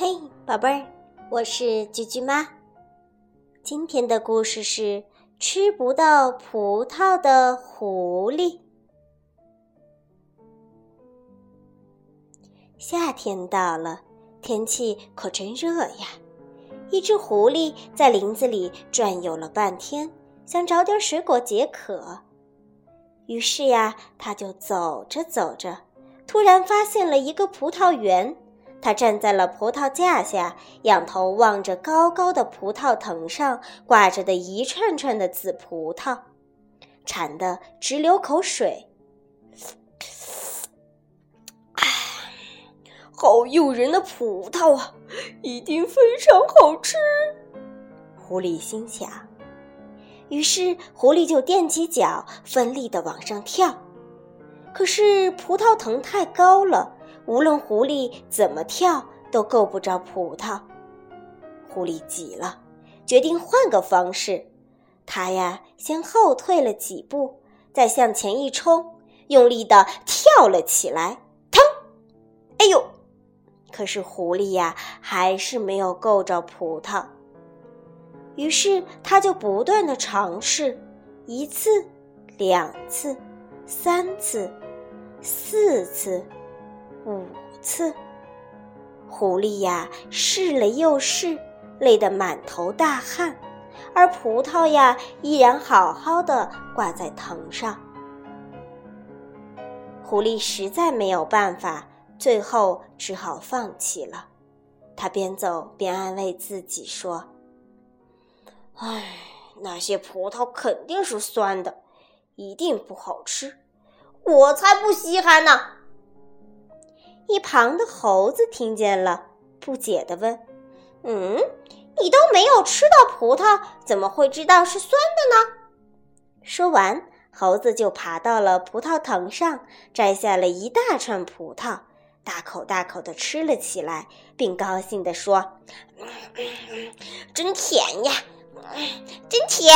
嘿宝贝儿，我是菊菊妈。今天的故事是吃不到葡萄的狐狸。夏天到了，天气可真热呀！一只狐狸在林子里转悠了半天，想找点水果解渴。于是呀，它就走着走着，突然发现了一个葡萄园。他站在了葡萄架下，仰头望着高高的葡萄藤上挂着的一串串的紫葡萄，馋得直流口水。好诱人的葡萄啊，一定非常好吃！狐狸心想。于是，狐狸就踮起脚，奋力地往上跳。可是，葡萄藤太高了。无论狐狸怎么跳，都够不着葡萄。狐狸急了，决定换个方式。他呀，先后退了几步，再向前一冲，用力的跳了起来。腾！哎呦！可是狐狸呀，还是没有够着葡萄。于是他就不断的尝试，一次，两次，三次，四次。五次，狐狸呀试了又试，累得满头大汗，而葡萄呀依然好好的挂在藤上。狐狸实在没有办法，最后只好放弃了。他边走边安慰自己说：“唉，那些葡萄肯定是酸的，一定不好吃，我才不稀罕呢。”一旁的猴子听见了，不解地问：“嗯，你都没有吃到葡萄，怎么会知道是酸的呢？”说完，猴子就爬到了葡萄藤上，摘下了一大串葡萄，大口大口地吃了起来，并高兴地说：“真甜呀，真甜！”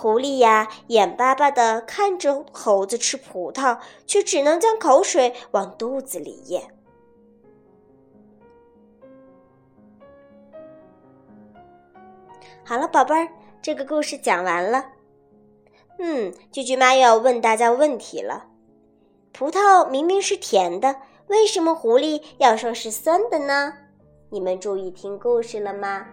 狐狸呀，眼巴巴地看着猴子吃葡萄，却只能将口水往肚子里咽。好了，宝贝儿，这个故事讲完了。嗯，句句妈又要问大家问题了：葡萄明明是甜的，为什么狐狸要说是酸的呢？你们注意听故事了吗？